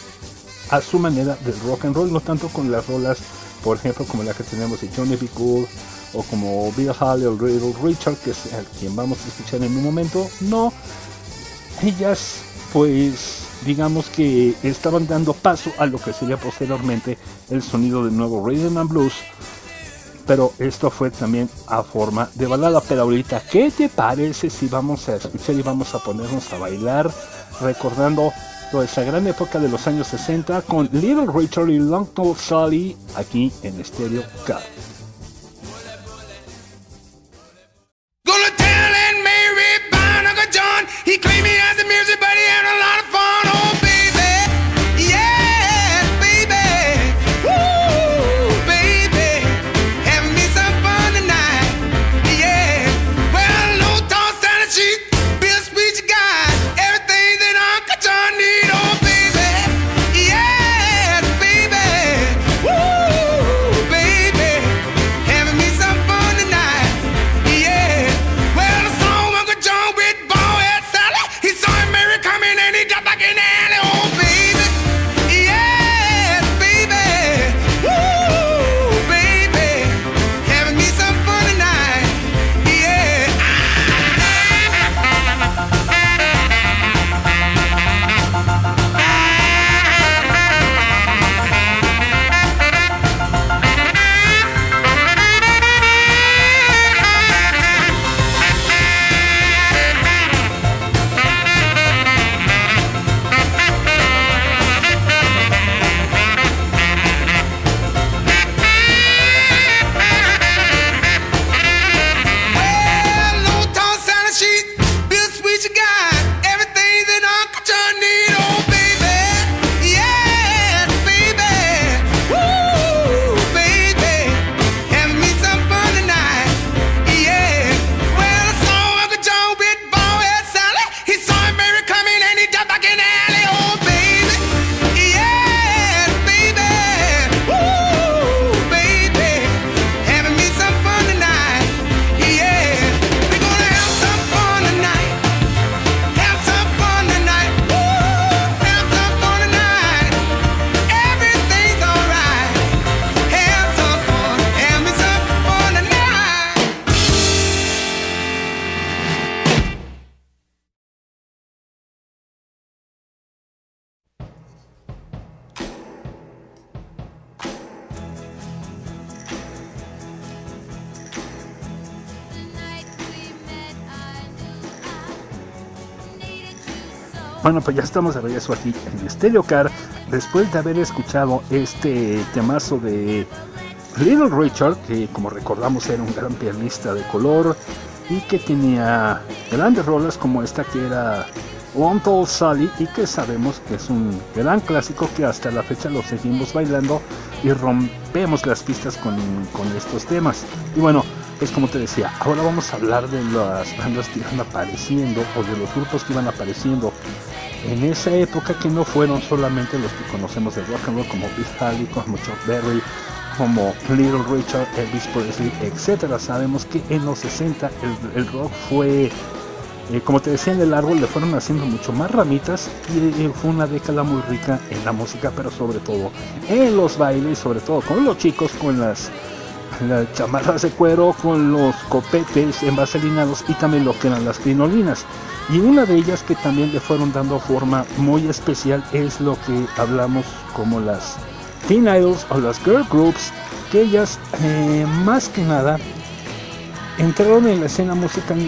a su manera del rock and roll, no tanto con las rolas, por ejemplo, como la que tenemos de Johnny B. Good o como Bill Haley o Little Richard, que es el quien vamos a escuchar en un momento, no, ellas pues digamos que estaban dando paso a lo que sería posteriormente el sonido del nuevo Rhythm and Blues, pero esto fue también a forma de balada. Pero ahorita, ¿qué te parece si vamos a escuchar y vamos a ponernos a bailar recordando toda esa gran época de los años 60 con Little Richard y Long Tall Sally aquí en Stereo Car? Bueno, pues ya estamos de regreso aquí en Stereo Car después de haber escuchado este temazo de Little Richard, que como recordamos era un gran pianista de color y que tenía grandes rolas como esta que era One Tall Sally y que sabemos que es un gran clásico que hasta la fecha lo seguimos bailando y rompemos las pistas con, con estos temas. Y bueno, pues como te decía, ahora vamos a hablar de las bandas que iban apareciendo o de los grupos que iban apareciendo en esa época que no fueron solamente los que conocemos de rock and roll como Bill Haley, como Chuck Berry, como Little Richard, Elvis Presley, etcétera. Sabemos que en los 60 el, el rock fue, eh, como te decía en el árbol, le fueron haciendo mucho más ramitas y eh, fue una década muy rica en la música, pero sobre todo en los bailes, sobre todo con los chicos, con las las chamarras de cuero con los copetes envaselinados y también lo que eran las crinolinas. Y una de ellas que también le fueron dando forma muy especial es lo que hablamos como las teen idols o las girl groups, que ellas eh, más que nada entraron en la escena musical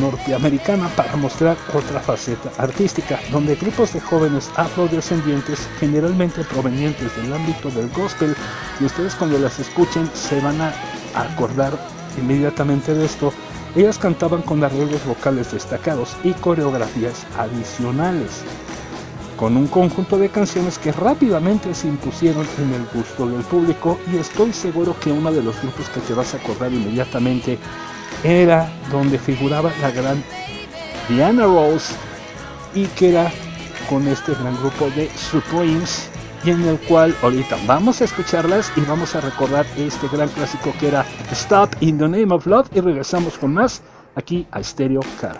norteamericana para mostrar otra faceta artística, donde grupos de jóvenes afrodescendientes, generalmente provenientes del ámbito del gospel, y ustedes cuando las escuchen se van a acordar inmediatamente de esto, ellas cantaban con arreglos vocales destacados y coreografías adicionales, con un conjunto de canciones que rápidamente se impusieron en el gusto del público y estoy seguro que uno de los grupos que te vas a acordar inmediatamente era donde figuraba la gran Diana Rose y que era con este gran grupo de Supremes y en el cual ahorita vamos a escucharlas y vamos a recordar este gran clásico que era Stop in the Name of Love y regresamos con más aquí a Stereo Car.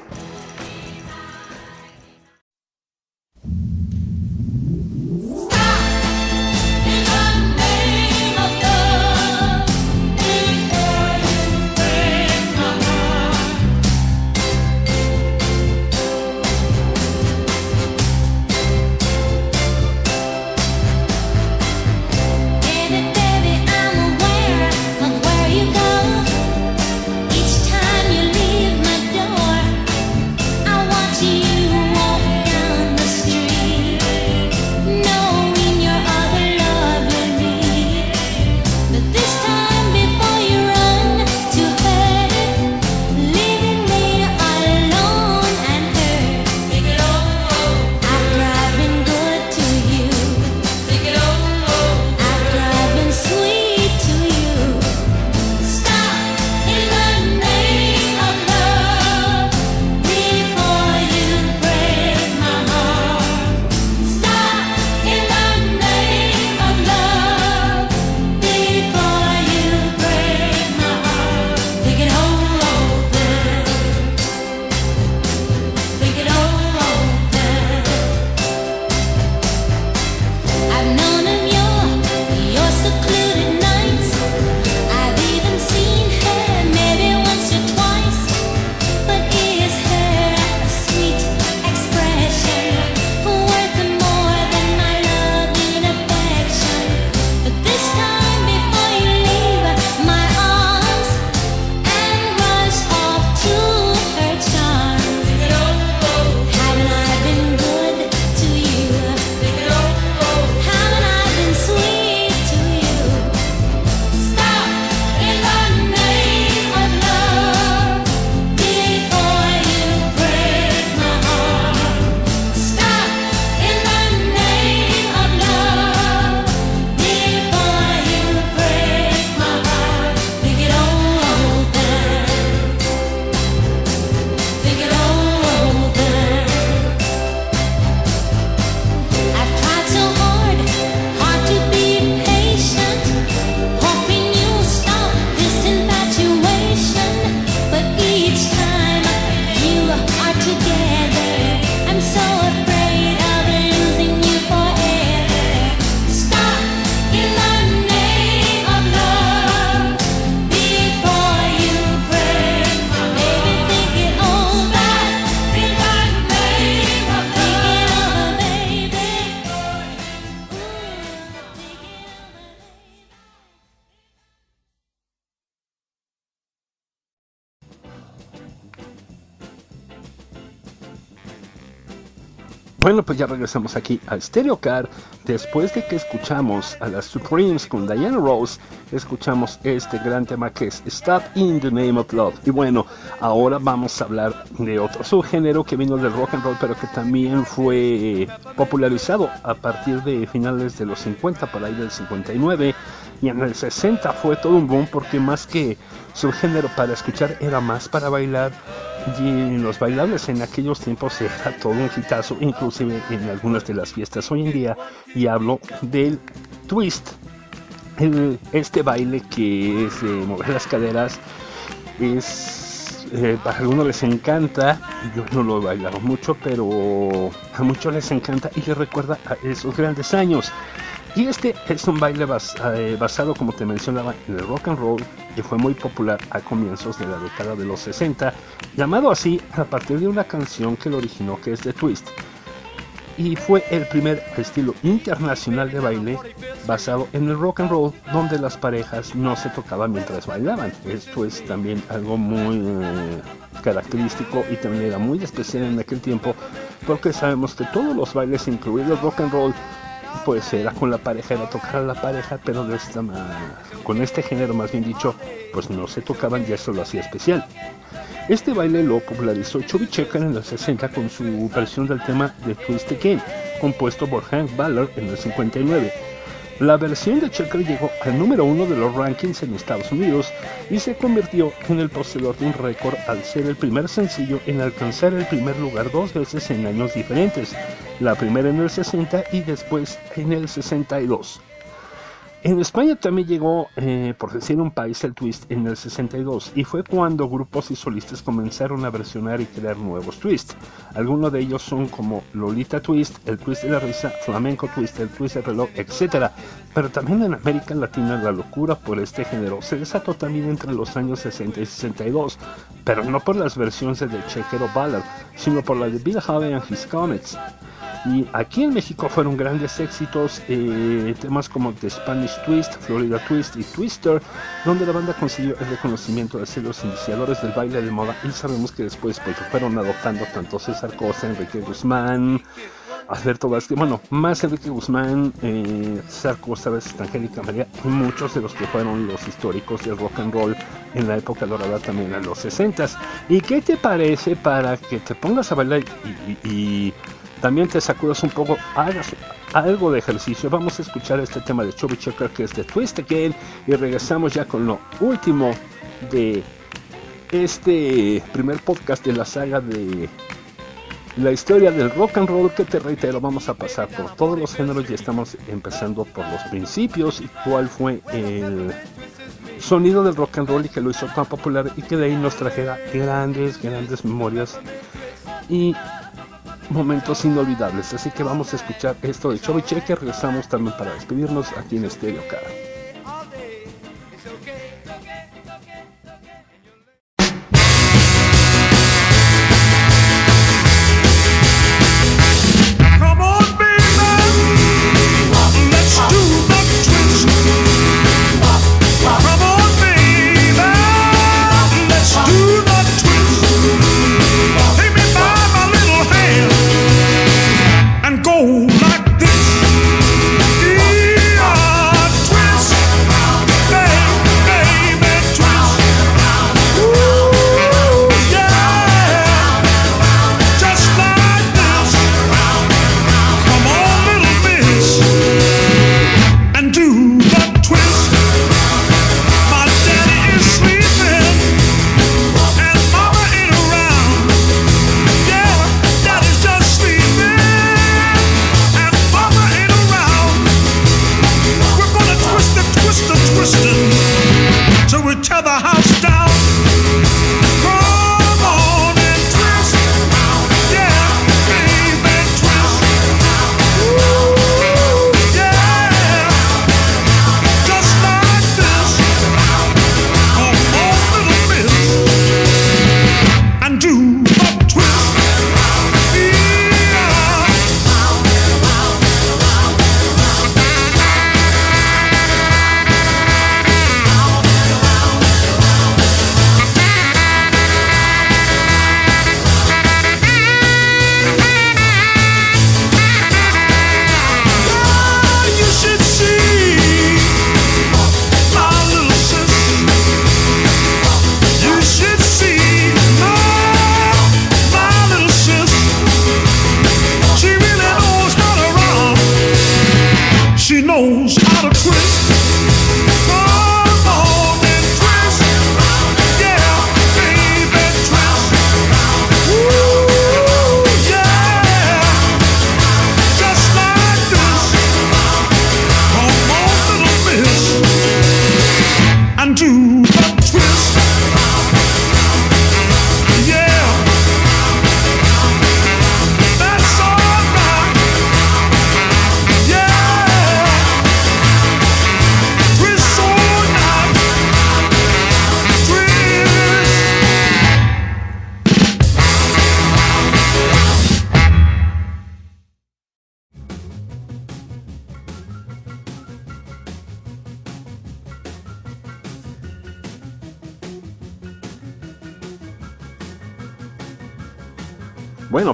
Pues ya regresamos aquí a Stereo Car. Después de que escuchamos a las Supremes con Diana Rose, escuchamos este gran tema que es Stop in the Name of Love. Y bueno, ahora vamos a hablar de otro subgénero que vino del rock and roll, pero que también fue popularizado a partir de finales de los 50, por ahí del 59. Y en el 60 fue todo un boom porque más que subgénero para escuchar era más para bailar y los bailables en aquellos tiempos era todo un hitazo, inclusive en algunas de las fiestas hoy en día, y hablo del twist, este baile que es de mover las caderas, es eh, para algunos les encanta, yo no lo he bailado mucho, pero a muchos les encanta y les recuerda a esos grandes años. Y este es un baile eh, basado, como te mencionaba, en el rock and roll, que fue muy popular a comienzos de la década de los 60, llamado así a partir de una canción que lo originó, que es The Twist. Y fue el primer estilo internacional de baile basado en el rock and roll, donde las parejas no se tocaban mientras bailaban. Esto es también algo muy eh, característico y también era muy especial en aquel tiempo, porque sabemos que todos los bailes, incluido el rock and roll, pues era con la pareja, era tocar a la pareja, pero de esta con este género más bien dicho, pues no se tocaban y eso lo hacía especial. Este baile lo popularizó Chubby Checker en los 60 con su versión del tema de Twist Again, compuesto por Hank Ballard en el 59. La versión de Checker llegó al número uno de los rankings en Estados Unidos y se convirtió en el poseedor de un récord al ser el primer sencillo en alcanzar el primer lugar dos veces en años diferentes, la primera en el 60 y después en el 62. En España también llegó, eh, por decir un país, el twist en el 62 y fue cuando grupos y solistas comenzaron a versionar y crear nuevos twists. Algunos de ellos son como Lolita Twist, el twist de la risa, Flamenco Twist, el twist del reloj, etc. Pero también en América Latina la locura por este género se desató también entre los años 60 y 62, pero no por las versiones de Checker o Ballard, sino por la de Bill Haley and His Comets. Y aquí en México fueron grandes éxitos eh, temas como The Spanish Twist, Florida Twist y Twister, donde la banda consiguió el reconocimiento de ser los iniciadores del baile de moda y sabemos que después pues, fueron adoptando tanto César Costa, Enrique Guzmán, Alberto Vázquez, bueno, más Enrique Guzmán, eh, a veces Angélica María y muchos de los que fueron los históricos del rock and roll en la época dorada también en los 60s. ¿Y qué te parece para que te pongas a bailar y también te sacudas un poco, hagas algo de ejercicio. Vamos a escuchar este tema de Chubby Checker que es de Twist Again y regresamos ya con lo último de este primer podcast de la saga de la historia del rock and roll que te reitero vamos a pasar por todos los géneros y estamos empezando por los principios y cuál fue el sonido del rock and roll y que lo hizo tan popular y que de ahí nos trajera grandes, grandes memorias y momentos inolvidables. Así que vamos a escuchar esto de Chubby Checker. Regresamos también para despedirnos aquí en Stereo Car.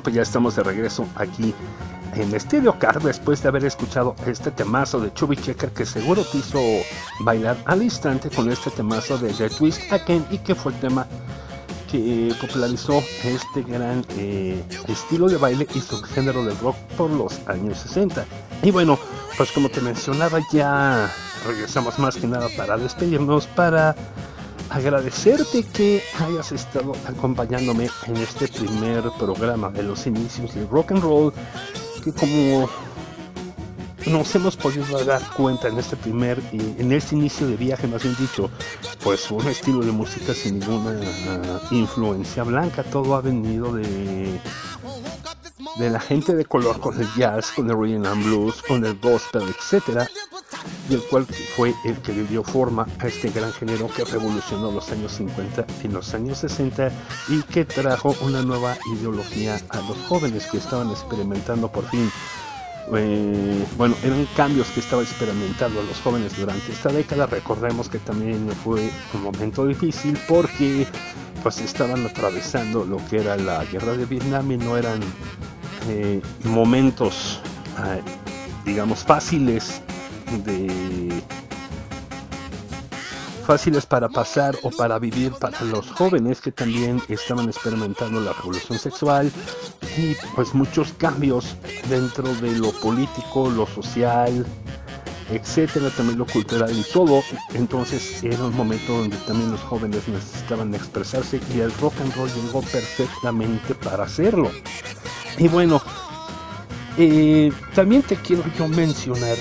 Pues ya estamos de regreso aquí en Stereo Car después de haber escuchado este temazo de Chubby Checker que seguro te hizo bailar al instante con este temazo de The Twist Again y que fue el tema que popularizó este gran eh, estilo de baile y subgénero del rock por los años 60. Y bueno, pues como te mencionaba ya regresamos más que nada para despedirnos, para agradecerte que hayas estado acompañándome en este primer programa de los inicios del rock and roll, que como nos hemos podido dar cuenta en este primer, en este inicio de viaje, más bien dicho, pues un estilo de música sin ninguna ah, influencia blanca, todo ha venido de de la gente de color con el jazz, con el rhythm and blues, con el gospel, etcétera, y el cual fue el que le dio forma a este gran género que revolucionó los años 50 y los años 60 y que trajo una nueva ideología a los jóvenes que estaban experimentando por fin. eh, bueno, eran cambios que estaba experimentando los jóvenes durante esta década. Recordemos que también fue un momento difícil porque pues estaban atravesando lo que era la guerra de Vietnam y no eran eh, momentos, eh, digamos, fáciles de fáciles para pasar o para vivir para los jóvenes que también estaban experimentando la revolución sexual y pues muchos cambios dentro de lo político, lo social, etcétera, también lo cultural y todo. Entonces era un momento donde también los jóvenes necesitaban expresarse y el rock and roll llegó perfectamente para hacerlo. Y bueno, eh, también te quiero yo mencionar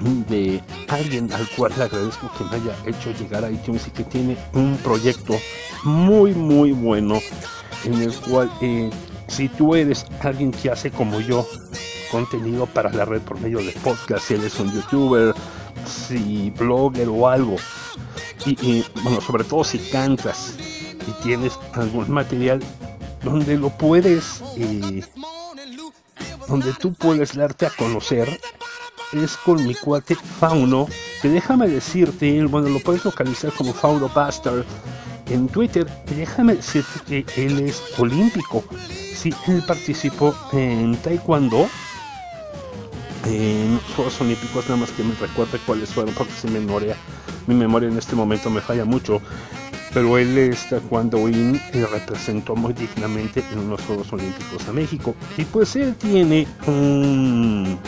de alguien al cual le agradezco que me haya hecho llegar a iTunes y que tiene un proyecto muy muy bueno en el cual eh, si tú eres alguien que hace como yo contenido para la red por medio de podcast, si eres un youtuber, si blogger o algo, y, bueno, sobre todo si cantas y tienes algún material donde lo puedes, eh, donde tú puedes darte a conocer, es con mi cuate Fauno, que déjame decirte, bueno, lo puedes localizar como Fauno Bastard en Twitter, déjame decirte que él es olímpico. Sí, él participó en Taekwondo, en Juegos Olímpicos, nada más que me recuerde cuáles fueron, porque si memoria, mi memoria en este momento me falla mucho. Pero él es taekwondoín y representó muy dignamente en unos Juegos Olímpicos a México. Y pues él tiene un,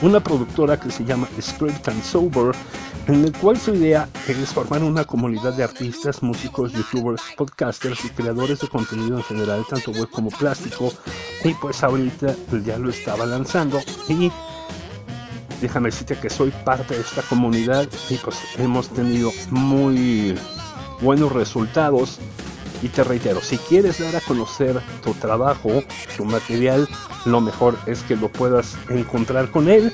una productora que se llama Script and Sober, en el cual su idea es formar una comunidad de artistas, músicos, youtubers, podcasters y creadores de contenido en general, tanto web como plástico. Y pues ahorita ya lo estaba lanzando y déjame decirte que soy parte de esta comunidad y pues hemos tenido muy buenos resultados. Y te reitero, si quieres dar a conocer tu trabajo, tu material, lo mejor es que lo puedas encontrar con él.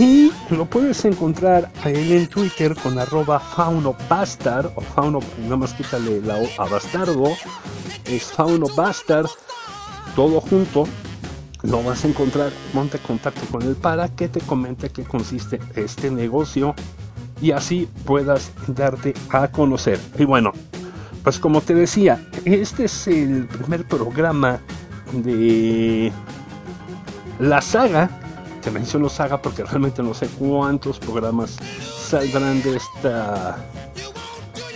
Y lo puedes encontrar a él en Twitter con arroba faunobastard o fauno, nada más quítale la O a bastardo, es faunobastard, todo junto, lo vas a encontrar, monte contacto con él para que te comente qué consiste este negocio y así puedas darte a conocer. Y bueno, pues como te decía, este es el primer programa de la saga. Te menciono saga porque realmente no sé cuántos programas saldrán de esta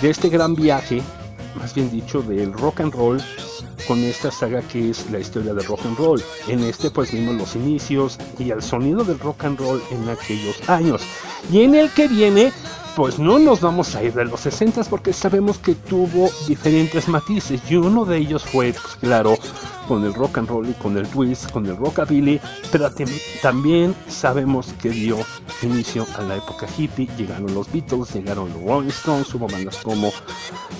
de este gran viaje, más bien dicho, del rock and roll con esta saga que es la historia del rock and roll. En este pues vimos los inicios y el sonido del rock and roll en aquellos años. Y en el que viene pues no nos vamos a ir de los 60 porque sabemos que tuvo diferentes matices y uno de ellos fue, pues claro, con el rock and roll y con el twist, con el rockabilly, pero tam- también sabemos que dio inicio a la época hippie, llegaron los Beatles, llegaron los Rolling Stones, hubo bandas como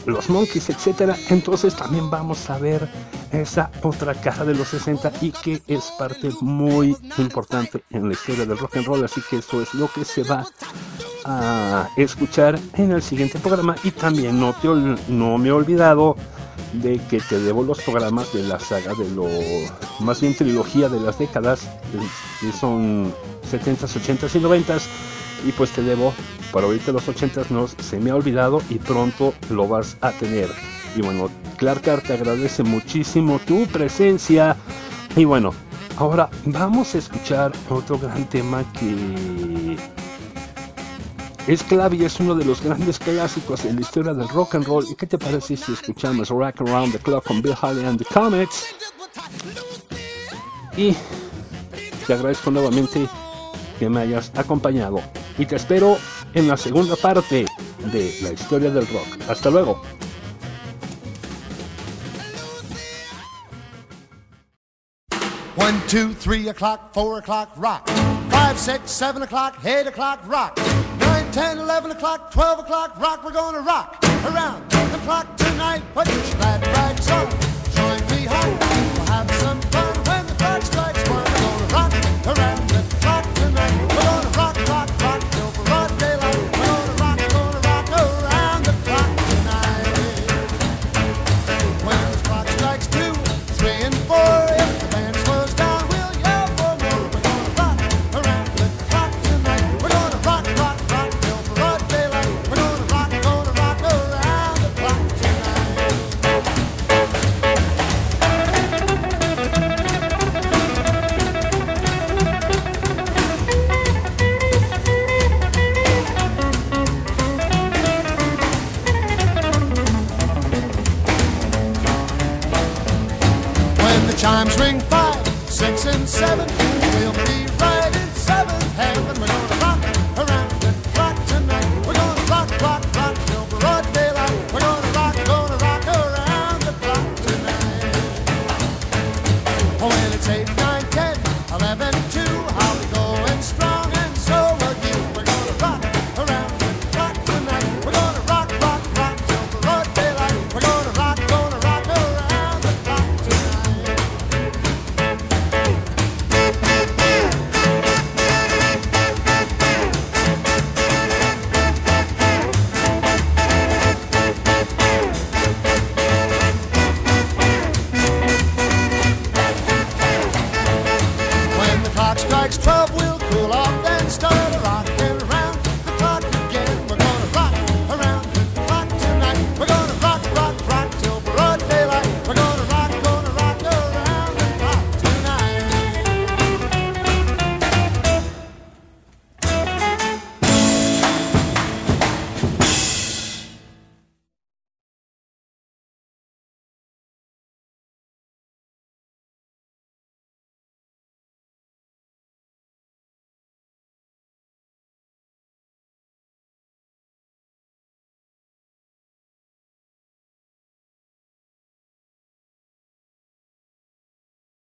los Monkeys, etcétera. Entonces también vamos a ver esa otra caja de los 60 y que es parte muy importante en la historia del rock and roll, así que eso es lo que se va a escuchar en el siguiente programa y también no, te no me he olvidado de que te debo los programas de la saga de lo más bien trilogía de las décadas son 70s, 80s y 90s y pues te debo para ahorita los 80s no se me ha olvidado y pronto lo vas a tener. Y bueno Clark te agradece muchísimo tu presencia. Y bueno ahora vamos a escuchar otro gran tema que es clave y es uno de los grandes clásicos en la historia del rock and roll. ¿Y qué te parece si escuchamos Rock Around the Clock con Bill Haley and the Comets? Y te agradezco nuevamente que me hayas acompañado. Y te espero en la segunda parte de la historia del rock. Hasta luego. One, two, three o'clock, four o'clock, rock. Five, six, seven o'clock, eight o'clock, rock. Nine, ten, eleven o'clock, twelve o'clock, rock. We're gonna rock around the clock tonight. Put your glad rags on, join me home.